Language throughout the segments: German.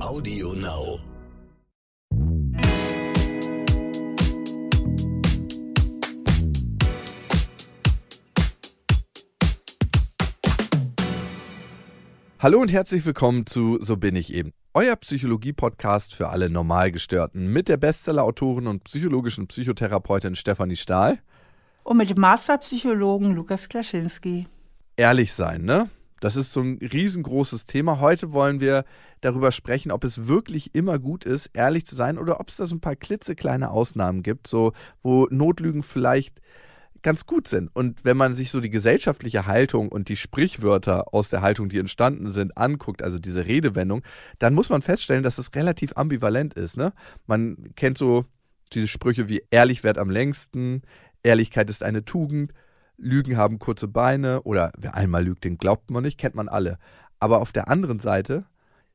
Audio Now. Hallo und herzlich willkommen zu So bin ich eben. Euer Psychologie-Podcast für alle Normalgestörten mit der Bestseller-Autorin und psychologischen Psychotherapeutin Stefanie Stahl. Und mit dem Masterpsychologen Lukas Klaschinski. Ehrlich sein, ne? Das ist so ein riesengroßes Thema. Heute wollen wir darüber sprechen, ob es wirklich immer gut ist, ehrlich zu sein oder ob es da so ein paar klitzekleine Ausnahmen gibt, so wo Notlügen vielleicht ganz gut sind. Und wenn man sich so die gesellschaftliche Haltung und die Sprichwörter aus der Haltung, die entstanden sind, anguckt, also diese Redewendung, dann muss man feststellen, dass es relativ ambivalent ist. Ne? Man kennt so diese Sprüche wie ehrlich wert am längsten, Ehrlichkeit ist eine Tugend, Lügen haben kurze Beine oder wer einmal lügt, den glaubt man nicht, kennt man alle. Aber auf der anderen Seite,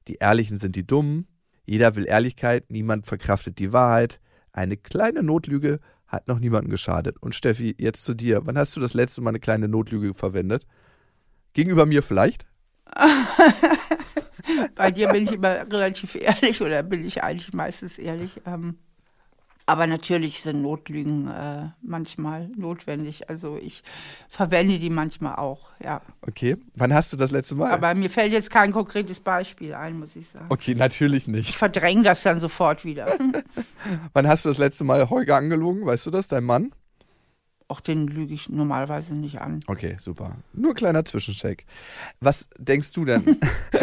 die Ehrlichen sind die Dummen, jeder will Ehrlichkeit, niemand verkraftet die Wahrheit, eine kleine Notlüge hat noch niemandem geschadet. Und Steffi, jetzt zu dir. Wann hast du das letzte Mal eine kleine Notlüge verwendet? Gegenüber mir vielleicht? Bei dir bin ich immer relativ ehrlich oder bin ich eigentlich meistens ehrlich. Ähm, aber natürlich sind Notlügen äh, manchmal notwendig. Also ich verwende die manchmal auch, ja. Okay. Wann hast du das letzte Mal? Aber mir fällt jetzt kein konkretes Beispiel ein, muss ich sagen. Okay, natürlich nicht. Ich verdränge das dann sofort wieder. Wann hast du das letzte Mal Holger angelogen? Weißt du das, dein Mann? Auch den lüge ich normalerweise nicht an. Okay, super. Nur ein kleiner Zwischencheck. Was denkst du denn?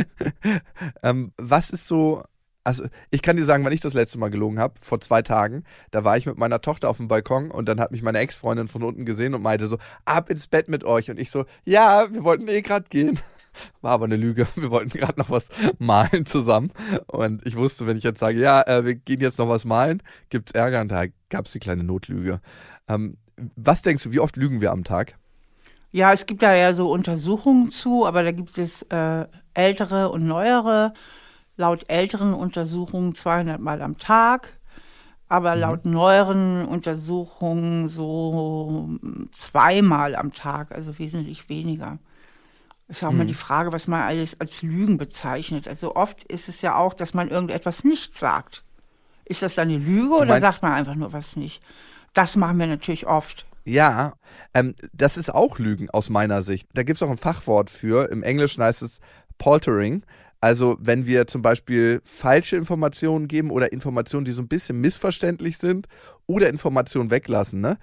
ähm, was ist so also ich kann dir sagen, wann ich das letzte Mal gelogen habe, vor zwei Tagen, da war ich mit meiner Tochter auf dem Balkon und dann hat mich meine Ex-Freundin von unten gesehen und meinte so, ab ins Bett mit euch. Und ich so, ja, wir wollten eh gerade gehen. War aber eine Lüge. Wir wollten gerade noch was malen zusammen. Und ich wusste, wenn ich jetzt sage, ja, äh, wir gehen jetzt noch was malen, gibt es Ärger und da gab es die kleine Notlüge. Ähm, was denkst du, wie oft lügen wir am Tag? Ja, es gibt da ja so Untersuchungen zu, aber da gibt es äh, ältere und neuere laut älteren Untersuchungen 200 Mal am Tag, aber mhm. laut neueren Untersuchungen so zweimal am Tag, also wesentlich weniger. Ist ja auch mhm. mal die Frage, was man alles als Lügen bezeichnet. Also oft ist es ja auch, dass man irgendetwas nicht sagt. Ist das dann eine Lüge oder sagt man einfach nur was nicht? Das machen wir natürlich oft. Ja, ähm, das ist auch Lügen aus meiner Sicht. Da gibt es auch ein Fachwort für. Im Englischen heißt es Poltering. Also wenn wir zum Beispiel falsche Informationen geben oder Informationen, die so ein bisschen missverständlich sind oder Informationen weglassen, ne?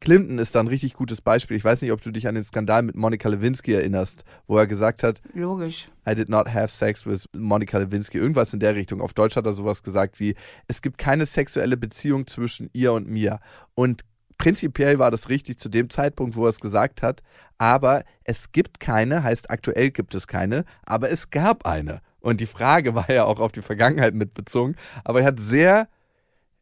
Clinton ist da ein richtig gutes Beispiel. Ich weiß nicht, ob du dich an den Skandal mit Monica Lewinsky erinnerst, wo er gesagt hat, logisch. I did not have sex with Monica Lewinsky. Irgendwas in der Richtung. Auf Deutsch hat er sowas gesagt wie, es gibt keine sexuelle Beziehung zwischen ihr und mir. Und prinzipiell war das richtig zu dem Zeitpunkt, wo er es gesagt hat, aber es gibt keine, heißt aktuell gibt es keine, aber es gab eine. Und die Frage war ja auch auf die Vergangenheit mitbezogen, aber er hat sehr,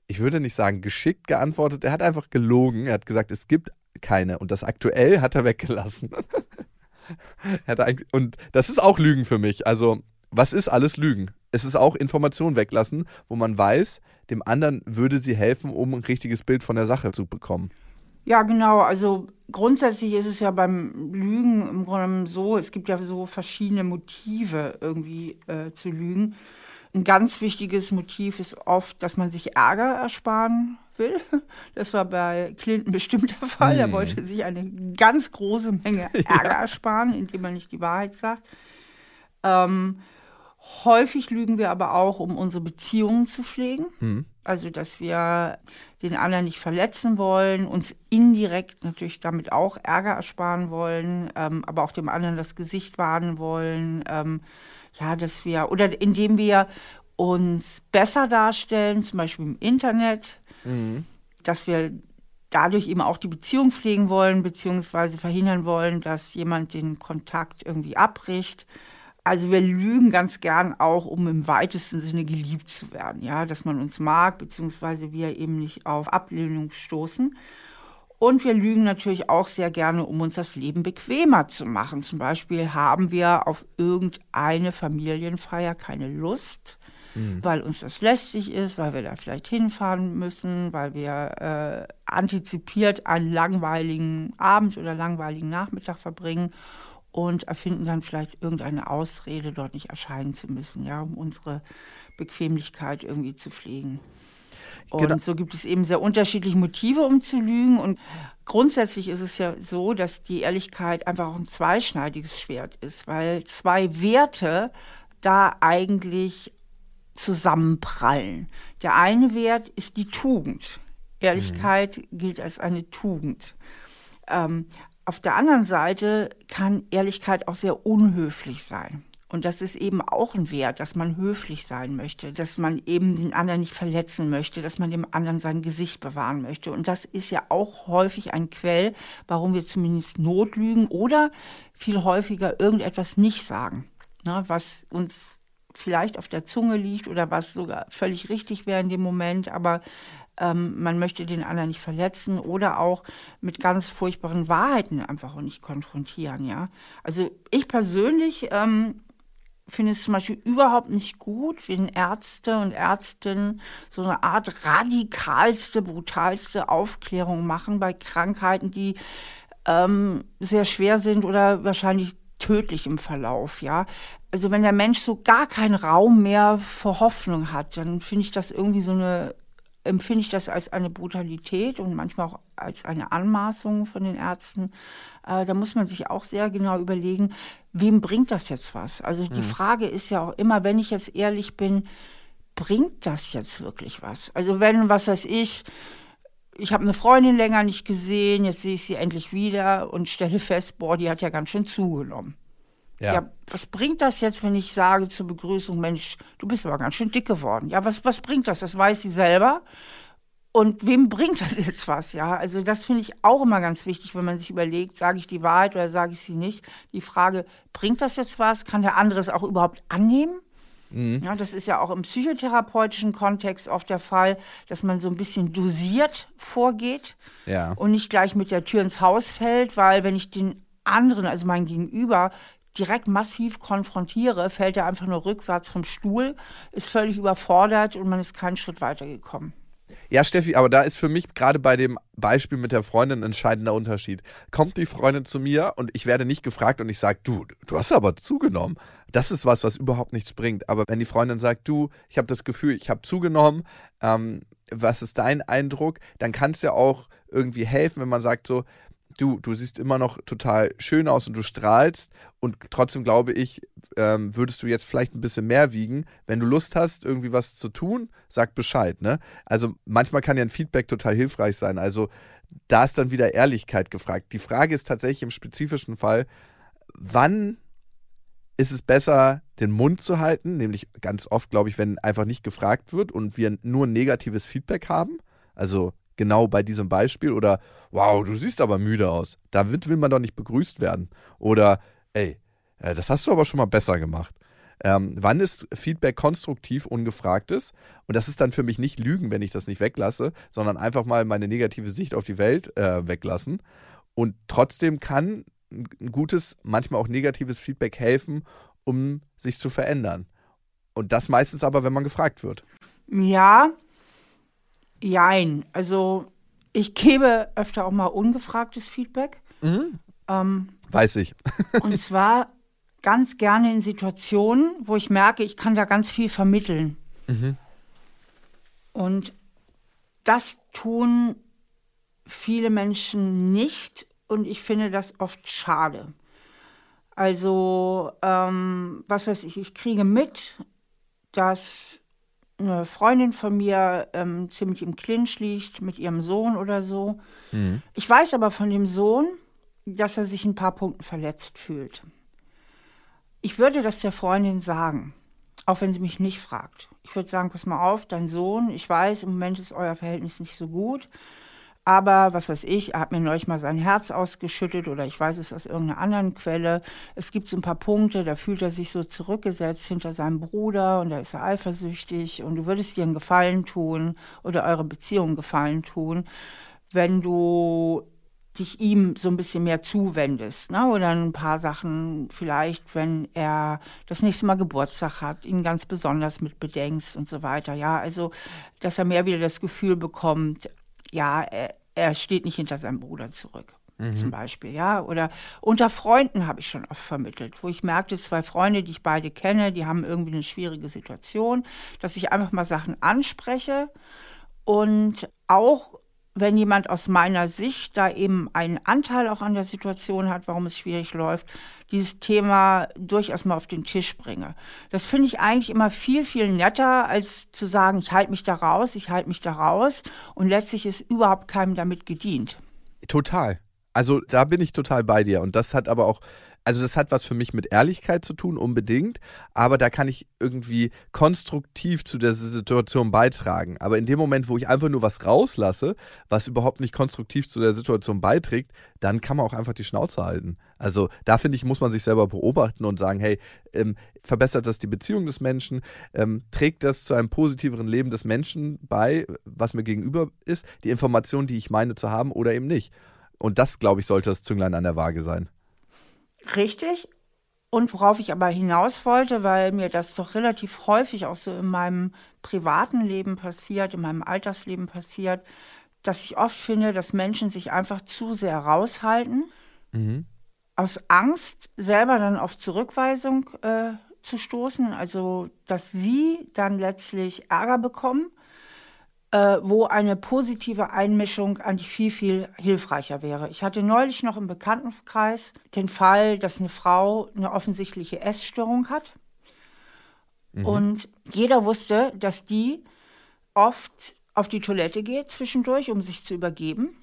ich würde nicht sagen geschickt geantwortet, er hat einfach gelogen, er hat gesagt, es gibt keine und das aktuell hat er weggelassen. und das ist auch Lügen für mich. Also, was ist alles Lügen? Es ist auch Information weglassen, wo man weiß, dem anderen würde sie helfen, um ein richtiges Bild von der Sache zu bekommen. Ja, genau. Also grundsätzlich ist es ja beim Lügen im Grunde so, es gibt ja so verschiedene Motive irgendwie äh, zu lügen. Ein ganz wichtiges Motiv ist oft, dass man sich Ärger ersparen will. Das war bei Clinton bestimmt der Fall. Hm. Er wollte sich eine ganz große Menge Ärger ja. ersparen, indem er nicht die Wahrheit sagt. Ähm, Häufig lügen wir aber auch, um unsere Beziehungen zu pflegen. Mhm. Also, dass wir den anderen nicht verletzen wollen, uns indirekt natürlich damit auch Ärger ersparen wollen, ähm, aber auch dem anderen das Gesicht wahren wollen. Ähm, ja, dass wir, oder indem wir uns besser darstellen, zum Beispiel im Internet, mhm. dass wir dadurch eben auch die Beziehung pflegen wollen, beziehungsweise verhindern wollen, dass jemand den Kontakt irgendwie abbricht. Also wir lügen ganz gern auch, um im weitesten Sinne geliebt zu werden, ja, dass man uns mag, beziehungsweise wir eben nicht auf Ablehnung stoßen. Und wir lügen natürlich auch sehr gerne, um uns das Leben bequemer zu machen. Zum Beispiel haben wir auf irgendeine Familienfeier keine Lust, mhm. weil uns das lästig ist, weil wir da vielleicht hinfahren müssen, weil wir äh, antizipiert einen langweiligen Abend oder langweiligen Nachmittag verbringen und erfinden dann vielleicht irgendeine Ausrede, dort nicht erscheinen zu müssen, ja, um unsere Bequemlichkeit irgendwie zu pflegen. Und genau. so gibt es eben sehr unterschiedliche Motive, um zu lügen. Und grundsätzlich ist es ja so, dass die Ehrlichkeit einfach auch ein zweischneidiges Schwert ist, weil zwei Werte da eigentlich zusammenprallen. Der eine Wert ist die Tugend. Ehrlichkeit mhm. gilt als eine Tugend. Ähm, auf der anderen Seite kann Ehrlichkeit auch sehr unhöflich sein. Und das ist eben auch ein Wert, dass man höflich sein möchte, dass man eben den anderen nicht verletzen möchte, dass man dem anderen sein Gesicht bewahren möchte. Und das ist ja auch häufig ein Quell, warum wir zumindest notlügen oder viel häufiger irgendetwas nicht sagen, ne, was uns vielleicht auf der Zunge liegt oder was sogar völlig richtig wäre in dem Moment, aber ähm, man möchte den anderen nicht verletzen oder auch mit ganz furchtbaren Wahrheiten einfach auch nicht konfrontieren, ja. Also ich persönlich ähm, finde es zum Beispiel überhaupt nicht gut, wenn Ärzte und Ärztinnen so eine Art radikalste, brutalste Aufklärung machen bei Krankheiten, die ähm, sehr schwer sind oder wahrscheinlich tödlich im Verlauf, ja. Also wenn der Mensch so gar keinen Raum mehr für Hoffnung hat, dann finde ich das irgendwie so eine empfinde ich das als eine Brutalität und manchmal auch als eine Anmaßung von den Ärzten. Äh, da muss man sich auch sehr genau überlegen, wem bringt das jetzt was? Also die mhm. Frage ist ja auch immer, wenn ich jetzt ehrlich bin, bringt das jetzt wirklich was? Also wenn, was weiß ich, ich habe eine Freundin länger nicht gesehen, jetzt sehe ich sie endlich wieder und stelle fest, boah, die hat ja ganz schön zugenommen. Ja. ja. was bringt das jetzt, wenn ich sage zur Begrüßung, Mensch, du bist aber ganz schön dick geworden? Ja, was, was bringt das? Das weiß sie selber. Und wem bringt das jetzt was? Ja, also das finde ich auch immer ganz wichtig, wenn man sich überlegt, sage ich die Wahrheit oder sage ich sie nicht. Die Frage, bringt das jetzt was? Kann der andere es auch überhaupt annehmen? Mhm. Ja, das ist ja auch im psychotherapeutischen Kontext oft der Fall, dass man so ein bisschen dosiert vorgeht ja. und nicht gleich mit der Tür ins Haus fällt, weil wenn ich den anderen, also mein Gegenüber, direkt massiv konfrontiere, fällt er einfach nur rückwärts vom Stuhl, ist völlig überfordert und man ist keinen Schritt weitergekommen. Ja, Steffi, aber da ist für mich gerade bei dem Beispiel mit der Freundin ein entscheidender Unterschied. Kommt die Freundin zu mir und ich werde nicht gefragt und ich sage, du, du hast aber zugenommen. Das ist was, was überhaupt nichts bringt. Aber wenn die Freundin sagt, du, ich habe das Gefühl, ich habe zugenommen, ähm, was ist dein Eindruck? Dann kann es ja auch irgendwie helfen, wenn man sagt so, du, du siehst immer noch total schön aus und du strahlst und trotzdem glaube ich, ähm, würdest du jetzt vielleicht ein bisschen mehr wiegen. Wenn du Lust hast, irgendwie was zu tun, sag Bescheid. Ne? Also manchmal kann ja ein Feedback total hilfreich sein. Also da ist dann wieder Ehrlichkeit gefragt. Die Frage ist tatsächlich im spezifischen Fall, wann ist es besser, den Mund zu halten, nämlich ganz oft, glaube ich, wenn einfach nicht gefragt wird und wir nur negatives Feedback haben. Also genau bei diesem Beispiel oder wow, du siehst aber müde aus. Da will man doch nicht begrüßt werden. Oder ey, äh, das hast du aber schon mal besser gemacht. Ähm, wann ist Feedback konstruktiv, ungefragtes? Und das ist dann für mich nicht Lügen, wenn ich das nicht weglasse, sondern einfach mal meine negative Sicht auf die Welt äh, weglassen. Und trotzdem kann ein gutes, manchmal auch negatives Feedback helfen, um sich zu verändern. Und das meistens aber, wenn man gefragt wird. Ja, Jein. Also ich gebe öfter auch mal ungefragtes Feedback. Mhm. Ähm, Weiß ich. und zwar ganz gerne in Situationen, wo ich merke, ich kann da ganz viel vermitteln. Mhm. Und das tun viele Menschen nicht und ich finde das oft schade. Also, ähm, was weiß ich, ich kriege mit, dass eine Freundin von mir ähm, ziemlich im Clinch liegt mit ihrem Sohn oder so. Mhm. Ich weiß aber von dem Sohn, dass er sich ein paar Punkten verletzt fühlt. Ich würde das der Freundin sagen, auch wenn sie mich nicht fragt. Ich würde sagen, pass mal auf, dein Sohn, ich weiß, im Moment ist euer Verhältnis nicht so gut. Aber was weiß ich, er hat mir neulich mal sein Herz ausgeschüttet oder ich weiß es aus irgendeiner anderen Quelle. Es gibt so ein paar Punkte, da fühlt er sich so zurückgesetzt hinter seinem Bruder und da ist er eifersüchtig und du würdest dir einen Gefallen tun oder eure Beziehung Gefallen tun, wenn du dich ihm so ein bisschen mehr zuwendest, ne? Oder ein paar Sachen vielleicht, wenn er das nächste Mal Geburtstag hat, ihn ganz besonders mit bedenkst und so weiter. Ja, also, dass er mehr wieder das Gefühl bekommt, ja, er, er steht nicht hinter seinem Bruder zurück. mhm. zum Beispiel, ja. Oder unter Freunden habe ich schon oft vermittelt, wo ich merkte, zwei Freunde, die ich beide kenne, die haben irgendwie eine schwierige Situation, dass ich einfach mal Sachen anspreche und auch wenn jemand aus meiner Sicht da eben einen Anteil auch an der Situation hat, warum es schwierig läuft, dieses Thema durchaus mal auf den Tisch bringe. Das finde ich eigentlich immer viel, viel netter, als zu sagen, ich halte mich da raus, ich halte mich da raus und letztlich ist überhaupt keinem damit gedient. Total. Also da bin ich total bei dir. Und das hat aber auch, also das hat was für mich mit Ehrlichkeit zu tun, unbedingt. Aber da kann ich irgendwie konstruktiv zu der Situation beitragen. Aber in dem Moment, wo ich einfach nur was rauslasse, was überhaupt nicht konstruktiv zu der Situation beiträgt, dann kann man auch einfach die Schnauze halten. Also da finde ich, muss man sich selber beobachten und sagen, hey, ähm, verbessert das die Beziehung des Menschen? Ähm, trägt das zu einem positiveren Leben des Menschen bei, was mir gegenüber ist? Die Information, die ich meine zu haben oder eben nicht? Und das, glaube ich, sollte das Zünglein an der Waage sein. Richtig. Und worauf ich aber hinaus wollte, weil mir das doch relativ häufig auch so in meinem privaten Leben passiert, in meinem Altersleben passiert, dass ich oft finde, dass Menschen sich einfach zu sehr raushalten, mhm. aus Angst selber dann auf Zurückweisung äh, zu stoßen, also dass sie dann letztlich Ärger bekommen äh, wo eine positive Einmischung eigentlich viel, viel hilfreicher wäre. Ich hatte neulich noch im Bekanntenkreis den Fall, dass eine Frau eine offensichtliche Essstörung hat. Mhm. Und jeder wusste, dass die oft auf die Toilette geht zwischendurch, um sich zu übergeben.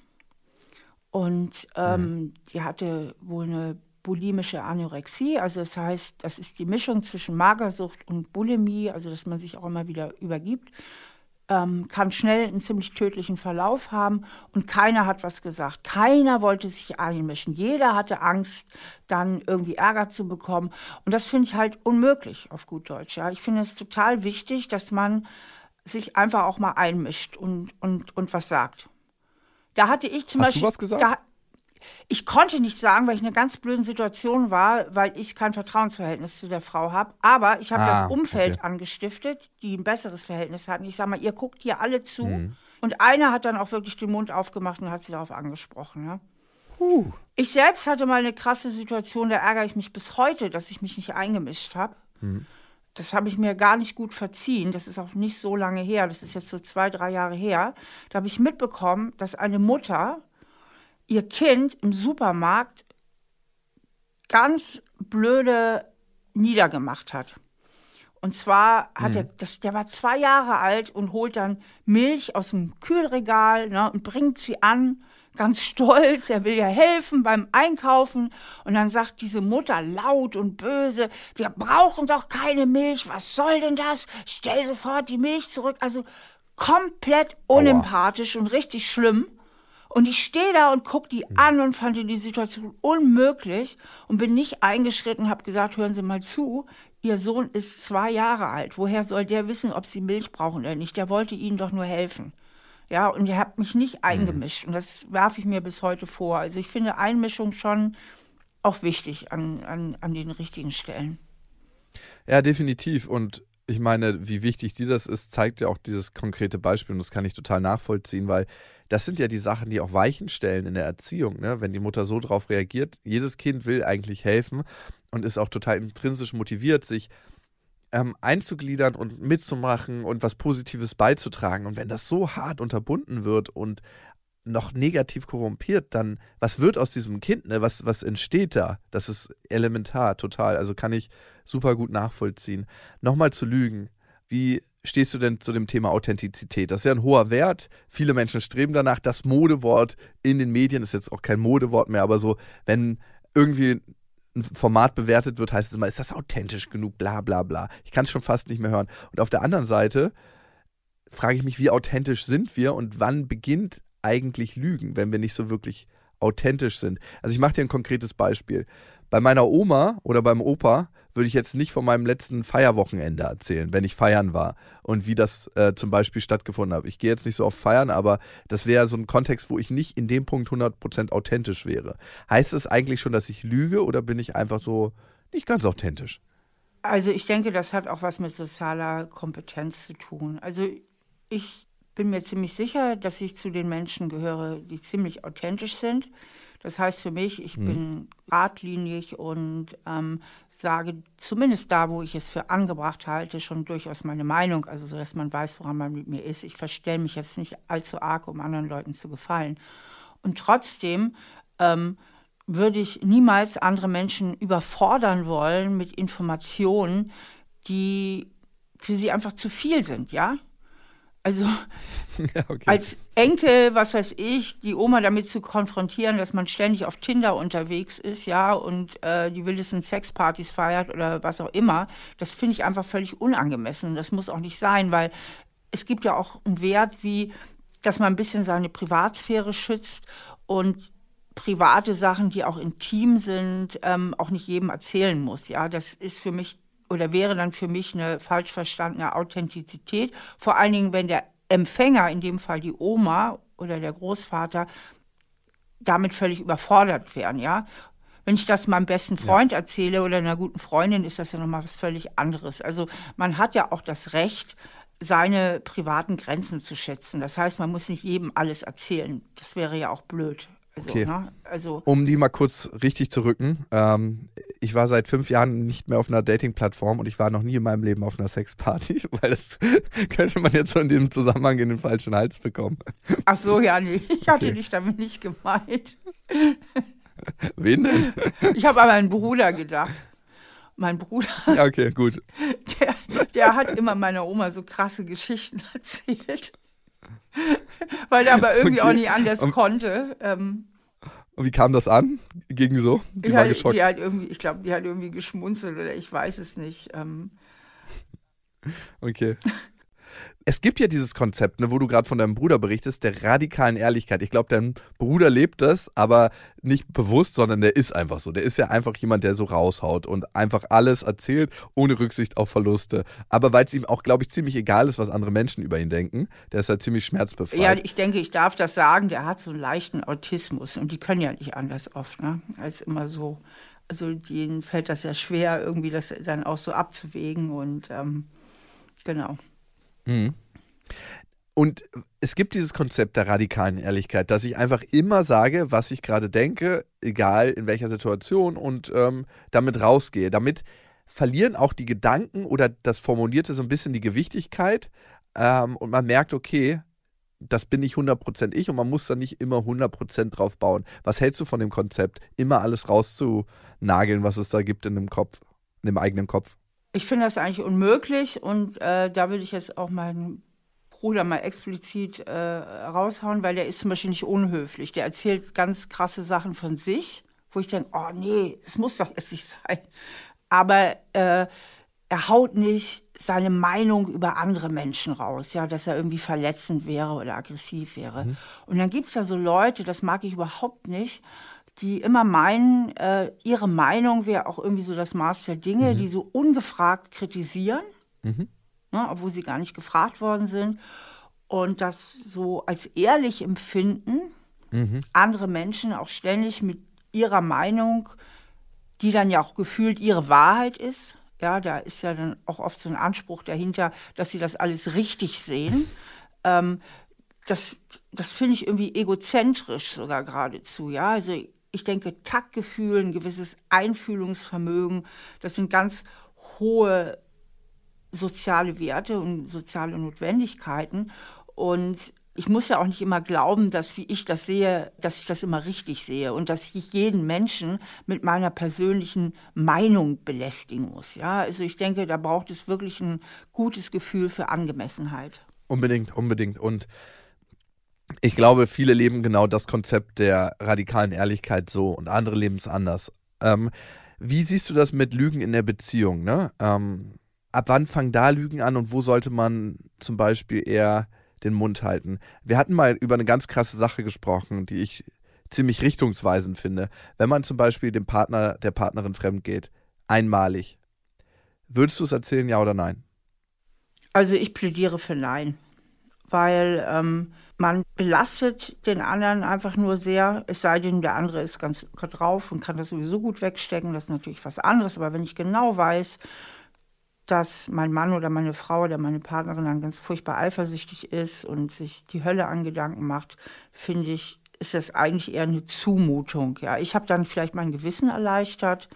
Und ähm, mhm. die hatte wohl eine bulimische Anorexie, also das heißt, das ist die Mischung zwischen Magersucht und Bulimie, also dass man sich auch immer wieder übergibt ähm, kann schnell einen ziemlich tödlichen Verlauf haben und keiner hat was gesagt. Keiner wollte sich einmischen. Jeder hatte Angst, dann irgendwie Ärger zu bekommen. Und das finde ich halt unmöglich auf gut Deutsch. Ja. Ich finde es total wichtig, dass man sich einfach auch mal einmischt und, und, und was sagt. Da hatte ich zum Hast Beispiel. Du was gesagt? Da, ich konnte nicht sagen, weil ich in einer ganz blöden Situation war, weil ich kein Vertrauensverhältnis zu der Frau habe. Aber ich habe ah, das Umfeld okay. angestiftet, die ein besseres Verhältnis hatten. Ich sage mal, ihr guckt hier alle zu. Mhm. Und einer hat dann auch wirklich den Mund aufgemacht und hat sie darauf angesprochen. Ja? Uh. Ich selbst hatte mal eine krasse Situation, da ärgere ich mich bis heute, dass ich mich nicht eingemischt habe. Mhm. Das habe ich mir gar nicht gut verziehen. Das ist auch nicht so lange her. Das ist jetzt so zwei, drei Jahre her. Da habe ich mitbekommen, dass eine Mutter ihr Kind im Supermarkt ganz blöde niedergemacht hat. Und zwar hat mhm. er, das, der war zwei Jahre alt und holt dann Milch aus dem Kühlregal ne, und bringt sie an, ganz stolz. Er will ja helfen beim Einkaufen. Und dann sagt diese Mutter laut und böse, wir brauchen doch keine Milch. Was soll denn das? Stell sofort die Milch zurück. Also komplett unempathisch Aua. und richtig schlimm. Und ich stehe da und gucke die an und fand die Situation unmöglich und bin nicht eingeschritten und habe gesagt, hören Sie mal zu, Ihr Sohn ist zwei Jahre alt. Woher soll der wissen, ob Sie Milch brauchen oder nicht? Der wollte Ihnen doch nur helfen. Ja, und ihr habt mich nicht eingemischt. Und das werfe ich mir bis heute vor. Also ich finde Einmischung schon auch wichtig an, an, an den richtigen Stellen. Ja, definitiv. Und ich meine, wie wichtig dir das ist, zeigt ja auch dieses konkrete Beispiel und das kann ich total nachvollziehen, weil das sind ja die Sachen, die auch Weichen stellen in der Erziehung, ne? wenn die Mutter so drauf reagiert. Jedes Kind will eigentlich helfen und ist auch total intrinsisch motiviert, sich ähm, einzugliedern und mitzumachen und was Positives beizutragen. Und wenn das so hart unterbunden wird und noch negativ korrumpiert, dann was wird aus diesem Kind? Ne? Was, was entsteht da? Das ist elementar, total. Also kann ich super gut nachvollziehen. Nochmal zu lügen. Wie stehst du denn zu dem Thema Authentizität? Das ist ja ein hoher Wert. Viele Menschen streben danach. Das Modewort in den Medien ist jetzt auch kein Modewort mehr, aber so, wenn irgendwie ein Format bewertet wird, heißt es immer, ist das authentisch genug? Bla bla bla. Ich kann es schon fast nicht mehr hören. Und auf der anderen Seite frage ich mich, wie authentisch sind wir und wann beginnt eigentlich Lügen, wenn wir nicht so wirklich authentisch sind? Also ich mache dir ein konkretes Beispiel. Bei meiner Oma oder beim Opa würde ich jetzt nicht von meinem letzten Feierwochenende erzählen, wenn ich feiern war und wie das äh, zum Beispiel stattgefunden hat. Ich gehe jetzt nicht so oft feiern, aber das wäre so ein Kontext, wo ich nicht in dem Punkt 100% authentisch wäre. Heißt es eigentlich schon, dass ich lüge oder bin ich einfach so nicht ganz authentisch? Also ich denke, das hat auch was mit sozialer Kompetenz zu tun. Also ich bin mir ziemlich sicher, dass ich zu den Menschen gehöre, die ziemlich authentisch sind Das heißt für mich, ich hm. bin radlinig und ähm, sage zumindest da, wo ich es für angebracht halte, schon durchaus meine Meinung, also so, dass man weiß, woran man mit mir ist. Ich verstelle mich jetzt nicht allzu arg, um anderen Leuten zu gefallen. Und trotzdem ähm, würde ich niemals andere Menschen überfordern wollen mit Informationen, die für sie einfach zu viel sind, ja? Also ja, okay. als Enkel, was weiß ich, die Oma damit zu konfrontieren, dass man ständig auf Tinder unterwegs ist, ja, und äh, die wildesten Sexpartys feiert oder was auch immer, das finde ich einfach völlig unangemessen. Das muss auch nicht sein, weil es gibt ja auch einen Wert wie, dass man ein bisschen seine Privatsphäre schützt und private Sachen, die auch intim sind, ähm, auch nicht jedem erzählen muss. Ja, das ist für mich oder wäre dann für mich eine falsch verstandene Authentizität. Vor allen Dingen, wenn der Empfänger, in dem Fall die Oma oder der Großvater, damit völlig überfordert wären, ja. Wenn ich das meinem besten Freund ja. erzähle oder einer guten Freundin, ist das ja nochmal was völlig anderes. Also man hat ja auch das Recht, seine privaten Grenzen zu schätzen. Das heißt, man muss nicht jedem alles erzählen. Das wäre ja auch blöd. Also, okay. Ne? also, um die mal kurz richtig zu rücken. Ähm, ich war seit fünf Jahren nicht mehr auf einer Dating-Plattform und ich war noch nie in meinem Leben auf einer Sexparty, weil das könnte man jetzt so in dem Zusammenhang in den falschen Hals bekommen. Ach so, ja, nee, ich hatte okay. dich damit nicht gemeint. Wen denn? Ich habe an meinen Bruder gedacht. Mein Bruder. Ja, okay, gut. Der, der hat immer meiner Oma so krasse Geschichten erzählt. Weil er aber irgendwie okay. auch nicht anders um, konnte. Ähm, und wie kam das an? Ging so? Die war hat, geschockt. Die hat irgendwie, ich glaube, die hat irgendwie geschmunzelt oder ich weiß es nicht. Ähm. Okay. Es gibt ja dieses Konzept, ne, wo du gerade von deinem Bruder berichtest, der radikalen Ehrlichkeit. Ich glaube, dein Bruder lebt das, aber nicht bewusst, sondern der ist einfach so. Der ist ja einfach jemand, der so raushaut und einfach alles erzählt, ohne Rücksicht auf Verluste. Aber weil es ihm auch, glaube ich, ziemlich egal ist, was andere Menschen über ihn denken, der ist halt ziemlich schmerzbefreit. Ja, ich denke, ich darf das sagen, der hat so einen leichten Autismus und die können ja nicht anders oft, ne? Als immer so. Also denen fällt das ja schwer, irgendwie das dann auch so abzuwägen und ähm, genau. Mhm. Und es gibt dieses Konzept der radikalen Ehrlichkeit, dass ich einfach immer sage, was ich gerade denke, egal in welcher Situation und ähm, damit rausgehe. Damit verlieren auch die Gedanken oder das Formulierte so ein bisschen die Gewichtigkeit ähm, und man merkt, okay, das bin nicht 100% ich und man muss da nicht immer 100% drauf bauen. Was hältst du von dem Konzept, immer alles rauszunageln, was es da gibt in dem Kopf, in dem eigenen Kopf? Ich finde das eigentlich unmöglich und äh, da will ich jetzt auch meinen Bruder mal explizit äh, raushauen, weil der ist zum Beispiel nicht unhöflich. Der erzählt ganz krasse Sachen von sich, wo ich denke, oh nee, das muss doch jetzt nicht sein. Aber äh, er haut nicht seine Meinung über andere Menschen raus, ja, dass er irgendwie verletzend wäre oder aggressiv wäre. Mhm. Und dann gibt es ja so Leute, das mag ich überhaupt nicht, die immer meinen, äh, ihre Meinung wäre auch irgendwie so das Maß der Dinge, mhm. die so ungefragt kritisieren, mhm. ne, obwohl sie gar nicht gefragt worden sind. Und das so als ehrlich empfinden, mhm. andere Menschen auch ständig mit ihrer Meinung, die dann ja auch gefühlt ihre Wahrheit ist. Ja, da ist ja dann auch oft so ein Anspruch dahinter, dass sie das alles richtig sehen. ähm, das, das finde ich irgendwie egozentrisch sogar geradezu. Ja, also ich denke, Taktgefühl, ein gewisses Einfühlungsvermögen, das sind ganz hohe soziale Werte und soziale Notwendigkeiten. Und ich muss ja auch nicht immer glauben, dass wie ich das sehe, dass ich das immer richtig sehe und dass ich jeden Menschen mit meiner persönlichen Meinung belästigen muss. Ja, also ich denke, da braucht es wirklich ein gutes Gefühl für Angemessenheit. Unbedingt, unbedingt. Und ich glaube, viele leben genau das Konzept der radikalen Ehrlichkeit so und andere leben es anders. Ähm, wie siehst du das mit Lügen in der Beziehung? Ne? Ähm, ab wann fangen da Lügen an und wo sollte man zum Beispiel eher den Mund halten? Wir hatten mal über eine ganz krasse Sache gesprochen, die ich ziemlich richtungsweisend finde. Wenn man zum Beispiel dem Partner, der Partnerin fremd geht, einmalig, würdest du es erzählen, ja oder nein? Also ich plädiere für Nein, weil ähm, man belastet den anderen einfach nur sehr, es sei denn, der andere ist ganz drauf und kann das sowieso gut wegstecken. Das ist natürlich was anderes. Aber wenn ich genau weiß, dass mein Mann oder meine Frau oder meine Partnerin dann ganz furchtbar eifersüchtig ist und sich die Hölle an Gedanken macht, finde ich ist das eigentlich eher eine Zumutung. Ja, ich habe dann vielleicht mein Gewissen erleichtert,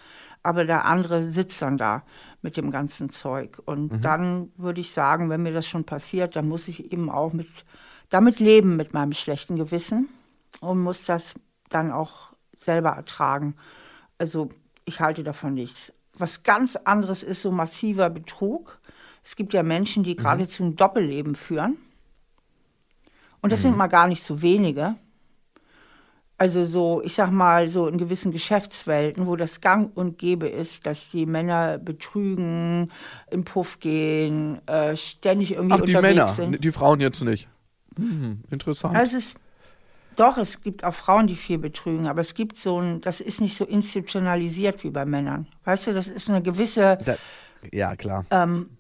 aber der andere sitzt dann da mit dem ganzen Zeug. Und mhm. dann würde ich sagen, wenn mir das schon passiert, dann muss ich eben auch mit, damit leben mit meinem schlechten Gewissen und muss das dann auch selber ertragen. Also ich halte davon nichts. Was ganz anderes ist so massiver Betrug. Es gibt ja Menschen, die mhm. geradezu ein Doppelleben führen. Und das mhm. sind mal gar nicht so wenige. Also so, ich sag mal, so in gewissen Geschäftswelten, wo das gang und gäbe ist, dass die Männer betrügen, im Puff gehen, äh, ständig irgendwie Ach, unterwegs die Männer, sind. die Frauen jetzt nicht. Hm, interessant. Also es doch, es gibt auch Frauen, die viel betrügen, aber es gibt so ein, das ist nicht so institutionalisiert wie bei Männern. Weißt du, das ist eine gewisse. Da, ja, klar. Ähm,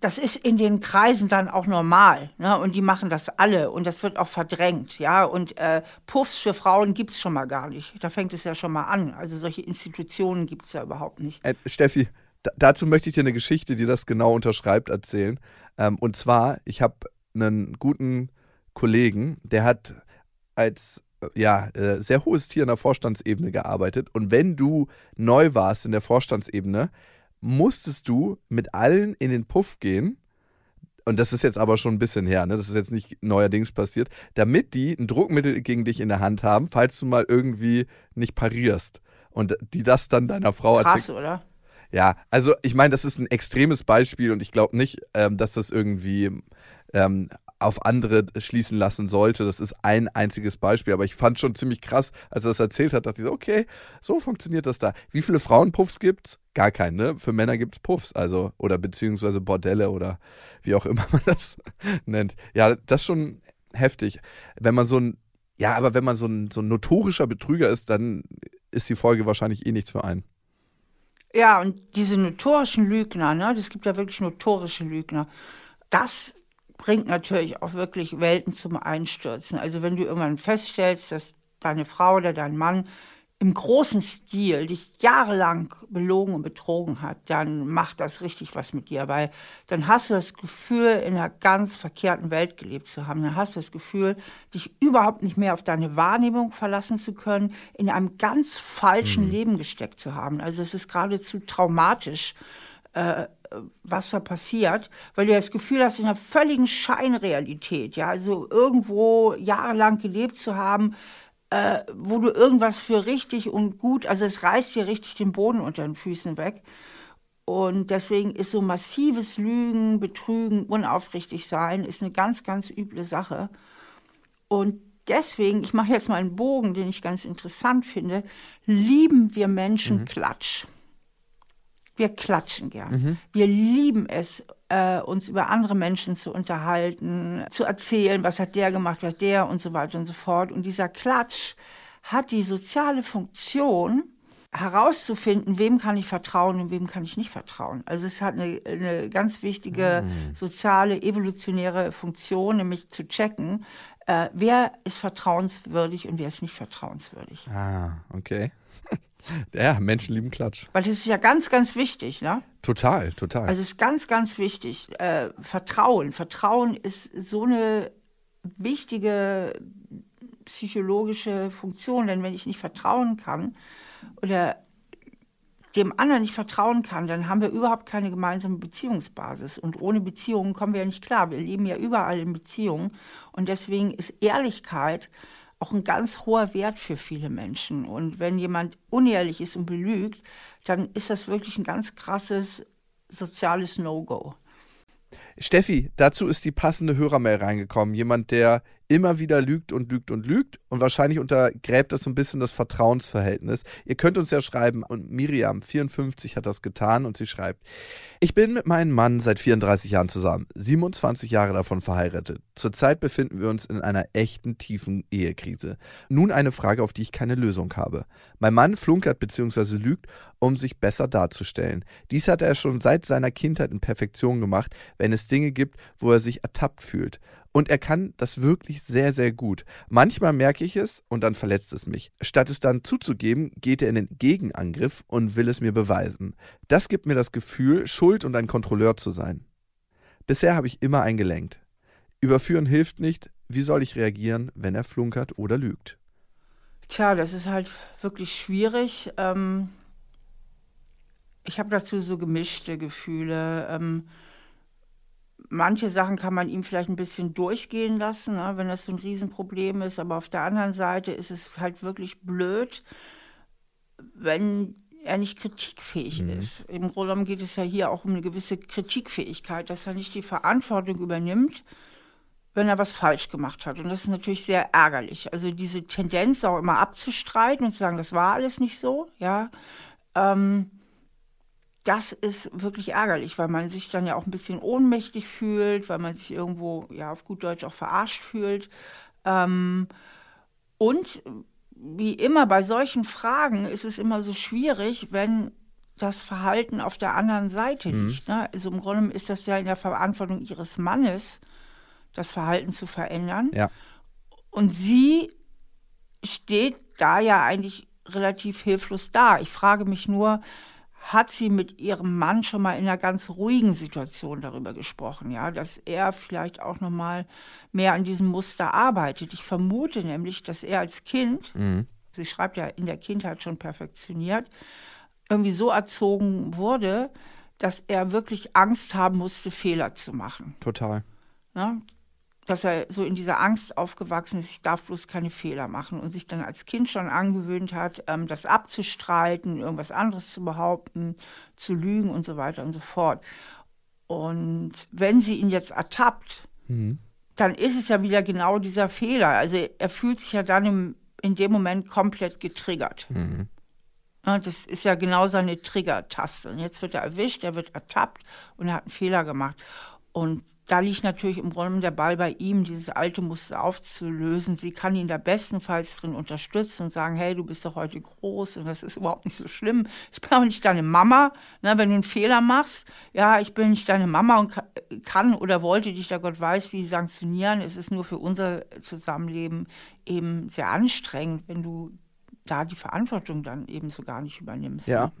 das ist in den Kreisen dann auch normal. Ne? Und die machen das alle und das wird auch verdrängt. Ja? Und äh, Puffs für Frauen gibt es schon mal gar nicht. Da fängt es ja schon mal an. Also solche Institutionen gibt es ja überhaupt nicht. Äh, Steffi, dazu möchte ich dir eine Geschichte, die das genau unterschreibt, erzählen. Ähm, und zwar, ich habe einen guten Kollegen, der hat als ja, äh, sehr hohes Tier in der Vorstandsebene gearbeitet. Und wenn du neu warst in der Vorstandsebene, musstest du mit allen in den Puff gehen. Und das ist jetzt aber schon ein bisschen her, ne? Das ist jetzt nicht neuerdings passiert, damit die ein Druckmittel gegen dich in der Hand haben, falls du mal irgendwie nicht parierst. Und die das dann deiner Frau erzählen. Krass, oder? Ja, also ich meine, das ist ein extremes Beispiel und ich glaube nicht, ähm, dass das irgendwie ähm, auf andere schließen lassen sollte. Das ist ein einziges Beispiel, aber ich fand schon ziemlich krass, als er das erzählt hat, dachte ich so, okay, so funktioniert das da. Wie viele Frauenpuffs gibt's? Gar keinen, ne? Für Männer gibt's Puffs, also oder beziehungsweise Bordelle oder wie auch immer man das nennt. Ja, das ist schon heftig. Wenn man so ein, ja, aber wenn man so ein, so ein notorischer Betrüger ist, dann ist die Folge wahrscheinlich eh nichts für einen. Ja, und diese notorischen Lügner, ne, das gibt ja wirklich notorische Lügner. Das bringt natürlich auch wirklich Welten zum Einstürzen. Also wenn du irgendwann feststellst, dass deine Frau oder dein Mann im großen Stil dich jahrelang belogen und betrogen hat, dann macht das richtig was mit dir, weil dann hast du das Gefühl, in einer ganz verkehrten Welt gelebt zu haben. Dann hast du das Gefühl, dich überhaupt nicht mehr auf deine Wahrnehmung verlassen zu können, in einem ganz falschen mhm. Leben gesteckt zu haben. Also es ist geradezu traumatisch. Äh, was da passiert, weil du das Gefühl hast, in einer völligen Scheinrealität, ja, also irgendwo jahrelang gelebt zu haben, äh, wo du irgendwas für richtig und gut, also es reißt dir richtig den Boden unter den Füßen weg. Und deswegen ist so massives Lügen, Betrügen, unaufrichtig sein, ist eine ganz, ganz üble Sache. Und deswegen, ich mache jetzt mal einen Bogen, den ich ganz interessant finde, lieben wir Menschen mhm. Klatsch. Wir klatschen gern. Mhm. Wir lieben es, äh, uns über andere Menschen zu unterhalten, zu erzählen, was hat der gemacht, was der und so weiter und so fort. Und dieser Klatsch hat die soziale Funktion, herauszufinden, wem kann ich vertrauen und wem kann ich nicht vertrauen. Also es hat eine, eine ganz wichtige mhm. soziale, evolutionäre Funktion, nämlich zu checken, äh, wer ist vertrauenswürdig und wer ist nicht vertrauenswürdig. Ah, okay. Ja, Menschen lieben Klatsch. Weil das ist ja ganz, ganz wichtig, ne? Total, total. Also es ist ganz, ganz wichtig. Äh, Vertrauen. Vertrauen ist so eine wichtige psychologische Funktion, denn wenn ich nicht vertrauen kann oder dem anderen nicht vertrauen kann, dann haben wir überhaupt keine gemeinsame Beziehungsbasis. Und ohne Beziehungen kommen wir ja nicht klar. Wir leben ja überall in Beziehungen. Und deswegen ist Ehrlichkeit auch ein ganz hoher Wert für viele Menschen. Und wenn jemand unehrlich ist und belügt, dann ist das wirklich ein ganz krasses soziales No-Go. Steffi, dazu ist die passende Hörermail reingekommen. Jemand, der immer wieder lügt und lügt und lügt und wahrscheinlich untergräbt das so ein bisschen das Vertrauensverhältnis. Ihr könnt uns ja schreiben und Miriam 54 hat das getan und sie schreibt: Ich bin mit meinem Mann seit 34 Jahren zusammen, 27 Jahre davon verheiratet. Zurzeit befinden wir uns in einer echten tiefen Ehekrise. Nun eine Frage, auf die ich keine Lösung habe. Mein Mann flunkert bzw. lügt, um sich besser darzustellen. Dies hat er schon seit seiner Kindheit in Perfektion gemacht, wenn es Dinge gibt, wo er sich ertappt fühlt. Und er kann das wirklich sehr, sehr gut. Manchmal merke ich es und dann verletzt es mich. Statt es dann zuzugeben, geht er in den Gegenangriff und will es mir beweisen. Das gibt mir das Gefühl, schuld und ein Kontrolleur zu sein. Bisher habe ich immer eingelenkt. Überführen hilft nicht. Wie soll ich reagieren, wenn er flunkert oder lügt? Tja, das ist halt wirklich schwierig. Ähm, ich habe dazu so gemischte Gefühle. Ähm, manche Sachen kann man ihm vielleicht ein bisschen durchgehen lassen, ne, wenn das so ein Riesenproblem ist. Aber auf der anderen Seite ist es halt wirklich blöd, wenn er nicht kritikfähig mhm. ist. Im Grunde genommen geht es ja hier auch um eine gewisse Kritikfähigkeit, dass er nicht die Verantwortung übernimmt, wenn er was falsch gemacht hat. Und das ist natürlich sehr ärgerlich. Also diese Tendenz auch immer abzustreiten und zu sagen, das war alles nicht so, ja, ähm, das ist wirklich ärgerlich, weil man sich dann ja auch ein bisschen ohnmächtig fühlt, weil man sich irgendwo, ja, auf gut Deutsch auch verarscht fühlt. Ähm, und wie immer bei solchen Fragen ist es immer so schwierig, wenn das Verhalten auf der anderen Seite mhm. liegt. Ne? Also im Grunde ist das ja in der Verantwortung ihres Mannes, das Verhalten zu verändern. Ja. Und sie steht da ja eigentlich relativ hilflos da. Ich frage mich nur, hat sie mit ihrem Mann schon mal in einer ganz ruhigen Situation darüber gesprochen, ja, dass er vielleicht auch noch mal mehr an diesem Muster arbeitet. Ich vermute nämlich, dass er als Kind, mhm. sie schreibt ja in der Kindheit schon perfektioniert, irgendwie so erzogen wurde, dass er wirklich Angst haben musste, Fehler zu machen. Total. Ja, dass er so in dieser Angst aufgewachsen ist, ich darf bloß keine Fehler machen und sich dann als Kind schon angewöhnt hat, ähm, das abzustreiten, irgendwas anderes zu behaupten, zu lügen und so weiter und so fort. Und wenn sie ihn jetzt ertappt, mhm. dann ist es ja wieder genau dieser Fehler. Also er fühlt sich ja dann im, in dem Moment komplett getriggert. Mhm. Das ist ja genau seine Trigger-Taste. Und jetzt wird er erwischt, er wird ertappt und er hat einen Fehler gemacht. Und da liegt natürlich im Grunde der Ball bei ihm, dieses alte Muster aufzulösen. Sie kann ihn da bestenfalls drin unterstützen und sagen, hey, du bist doch heute groß und das ist überhaupt nicht so schlimm. Ich bin auch nicht deine Mama, ne, wenn du einen Fehler machst. Ja, ich bin nicht deine Mama und kann oder wollte dich, da Gott weiß, wie sanktionieren. Es ist nur für unser Zusammenleben eben sehr anstrengend, wenn du da die Verantwortung dann eben so gar nicht übernimmst. Ja.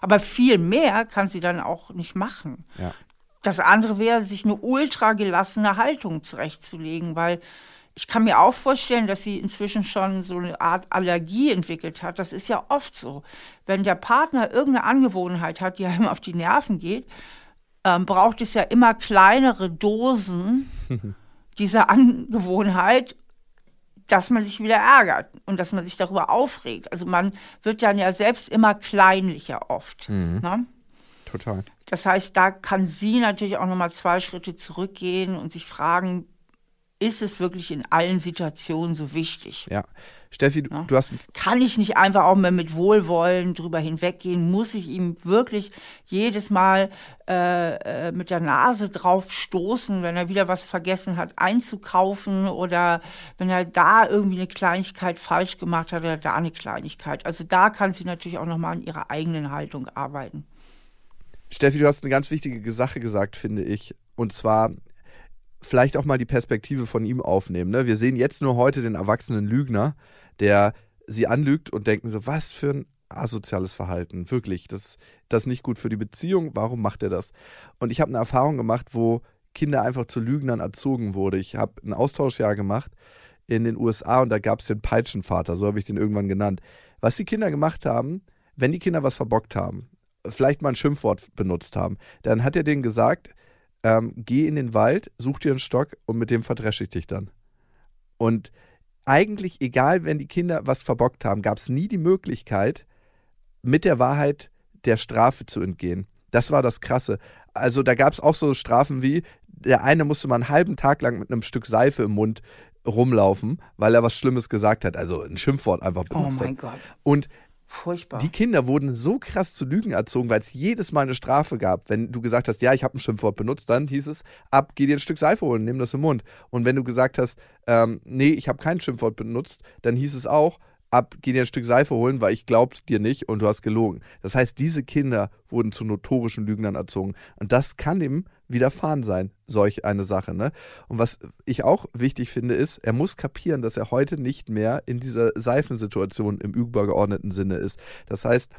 Aber viel mehr kann sie dann auch nicht machen. Ja. Das andere wäre, sich eine ultra gelassene Haltung zurechtzulegen, weil ich kann mir auch vorstellen, dass sie inzwischen schon so eine Art Allergie entwickelt hat. Das ist ja oft so. Wenn der Partner irgendeine Angewohnheit hat, die einem auf die Nerven geht, ähm, braucht es ja immer kleinere Dosen dieser Angewohnheit, dass man sich wieder ärgert und dass man sich darüber aufregt. Also man wird dann ja selbst immer kleinlicher oft. Mhm. Ne? Total. Das heißt, da kann sie natürlich auch nochmal zwei Schritte zurückgehen und sich fragen, ist es wirklich in allen Situationen so wichtig? Ja. Steffi, ja. du hast. Kann ich nicht einfach auch mal mit Wohlwollen drüber hinweggehen? Muss ich ihm wirklich jedes Mal äh, äh, mit der Nase drauf stoßen, wenn er wieder was vergessen hat einzukaufen oder wenn er da irgendwie eine Kleinigkeit falsch gemacht hat oder da eine Kleinigkeit? Also da kann sie natürlich auch nochmal an ihrer eigenen Haltung arbeiten. Steffi, du hast eine ganz wichtige Sache gesagt, finde ich. Und zwar vielleicht auch mal die Perspektive von ihm aufnehmen. Ne? Wir sehen jetzt nur heute den erwachsenen Lügner, der sie anlügt und denken so, was für ein asoziales Verhalten. Wirklich, das, das ist nicht gut für die Beziehung. Warum macht er das? Und ich habe eine Erfahrung gemacht, wo Kinder einfach zu Lügnern erzogen wurde. Ich habe ein Austauschjahr gemacht in den USA und da gab es den Peitschenvater, so habe ich den irgendwann genannt. Was die Kinder gemacht haben, wenn die Kinder was verbockt haben, vielleicht mal ein Schimpfwort benutzt haben. Dann hat er denen gesagt, ähm, geh in den Wald, such dir einen Stock und mit dem verdresche ich dich dann. Und eigentlich, egal, wenn die Kinder was verbockt haben, gab es nie die Möglichkeit, mit der Wahrheit der Strafe zu entgehen. Das war das Krasse. Also da gab es auch so Strafen wie, der eine musste mal einen halben Tag lang mit einem Stück Seife im Mund rumlaufen, weil er was Schlimmes gesagt hat, also ein Schimpfwort einfach benutzt hat. Oh mein hat. Gott. Und Furchtbar. Die Kinder wurden so krass zu Lügen erzogen, weil es jedes Mal eine Strafe gab. Wenn du gesagt hast, ja, ich habe ein Schimpfwort benutzt, dann hieß es, ab, geh dir ein Stück Seife holen, nimm das im Mund. Und wenn du gesagt hast, ähm, nee, ich habe kein Schimpfwort benutzt, dann hieß es auch, ab, geh dir ein Stück Seife holen, weil ich glaub's dir nicht und du hast gelogen. Das heißt, diese Kinder wurden zu notorischen Lügnern erzogen. Und das kann ihm widerfahren sein, solch eine Sache. Ne? Und was ich auch wichtig finde, ist, er muss kapieren, dass er heute nicht mehr in dieser Seifensituation im übergeordneten Sinne ist. Das heißt,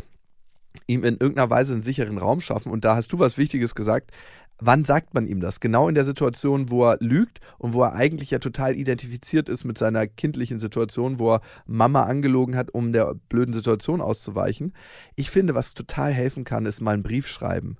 ihm in irgendeiner Weise einen sicheren Raum schaffen. Und da hast du was Wichtiges gesagt wann sagt man ihm das? Genau in der Situation, wo er lügt und wo er eigentlich ja total identifiziert ist mit seiner kindlichen Situation, wo er Mama angelogen hat, um der blöden Situation auszuweichen. Ich finde, was total helfen kann, ist mal einen Brief schreiben.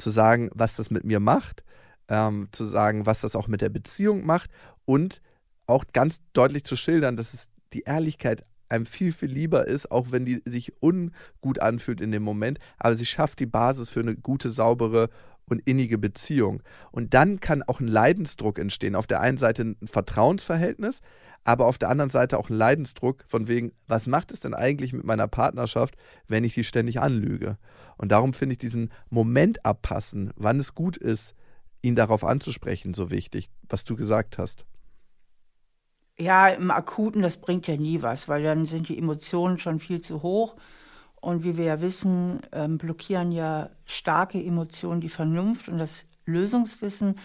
Zu sagen, was das mit mir macht, ähm, zu sagen, was das auch mit der Beziehung macht und auch ganz deutlich zu schildern, dass es die Ehrlichkeit einem viel, viel lieber ist, auch wenn die sich ungut anfühlt in dem Moment, aber sie schafft die Basis für eine gute, saubere und innige Beziehung. Und dann kann auch ein Leidensdruck entstehen. Auf der einen Seite ein Vertrauensverhältnis, aber auf der anderen Seite auch ein Leidensdruck von wegen, was macht es denn eigentlich mit meiner Partnerschaft, wenn ich die ständig anlüge? Und darum finde ich diesen Moment abpassen, wann es gut ist, ihn darauf anzusprechen, so wichtig, was du gesagt hast. Ja, im Akuten, das bringt ja nie was, weil dann sind die Emotionen schon viel zu hoch. Und wie wir ja wissen, ähm, blockieren ja starke Emotionen die Vernunft und das Lösungswissen.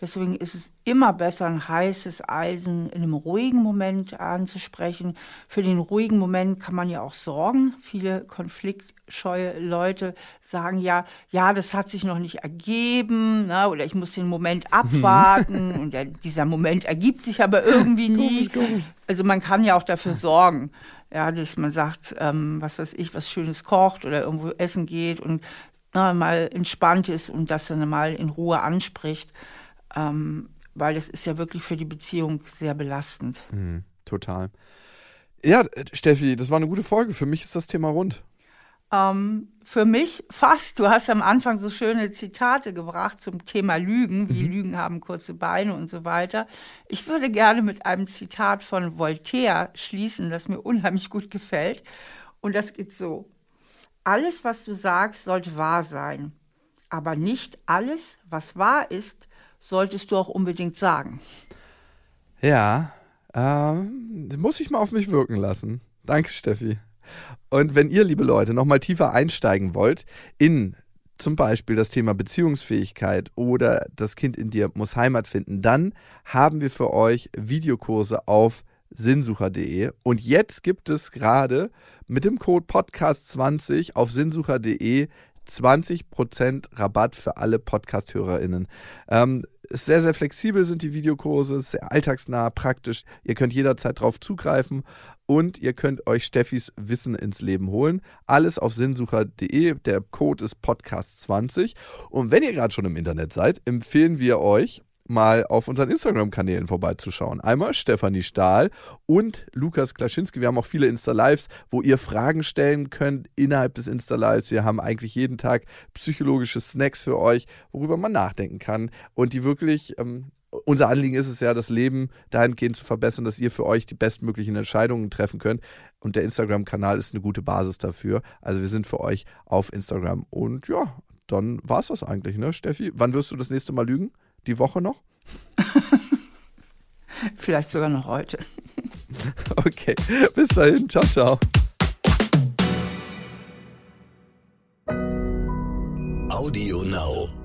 Deswegen ist es immer besser, ein heißes Eisen in einem ruhigen Moment anzusprechen. Für den ruhigen Moment kann man ja auch sorgen. Viele konfliktscheue Leute sagen ja, ja, das hat sich noch nicht ergeben, ne? oder ich muss den Moment abwarten und der, dieser Moment ergibt sich aber irgendwie nie. Komisch, komisch. Also man kann ja auch dafür sorgen, ja, dass man sagt, ähm, was weiß ich, was Schönes kocht oder irgendwo essen geht und na, mal entspannt ist und das dann mal in Ruhe anspricht ähm, weil das ist ja wirklich für die Beziehung sehr belastend. Mhm, total. Ja, Steffi, das war eine gute Folge. Für mich ist das Thema rund. Ähm, für mich fast. Du hast am Anfang so schöne Zitate gebracht zum Thema Lügen, wie mhm. Lügen haben kurze Beine und so weiter. Ich würde gerne mit einem Zitat von Voltaire schließen, das mir unheimlich gut gefällt. Und das geht so. Alles, was du sagst, sollte wahr sein. Aber nicht alles, was wahr ist, solltest du auch unbedingt sagen. Ja, ähm, muss ich mal auf mich wirken lassen. Danke, Steffi. Und wenn ihr, liebe Leute, nochmal tiefer einsteigen wollt in zum Beispiel das Thema Beziehungsfähigkeit oder das Kind in dir muss Heimat finden, dann haben wir für euch Videokurse auf sinnsucher.de. Und jetzt gibt es gerade mit dem Code Podcast20 auf sinnsucher.de 20% Rabatt für alle Podcast-HörerInnen. Ähm, sehr, sehr flexibel sind die Videokurse, sehr alltagsnah, praktisch. Ihr könnt jederzeit drauf zugreifen und ihr könnt euch Steffis Wissen ins Leben holen. Alles auf sinnsucher.de. Der Code ist Podcast20. Und wenn ihr gerade schon im Internet seid, empfehlen wir euch mal auf unseren Instagram-Kanälen vorbeizuschauen. Einmal Stefanie Stahl und Lukas Klaschinski. Wir haben auch viele Insta-Lives, wo ihr Fragen stellen könnt innerhalb des Insta-Lives. Wir haben eigentlich jeden Tag psychologische Snacks für euch, worüber man nachdenken kann und die wirklich ähm, unser Anliegen ist es ja, das Leben dahingehend zu verbessern, dass ihr für euch die bestmöglichen Entscheidungen treffen könnt. Und der Instagram-Kanal ist eine gute Basis dafür. Also wir sind für euch auf Instagram. Und ja, dann war es das eigentlich, ne, Steffi? Wann wirst du das nächste Mal lügen? Die Woche noch? Vielleicht sogar noch heute. okay, bis dahin. Ciao, ciao. Audio Now.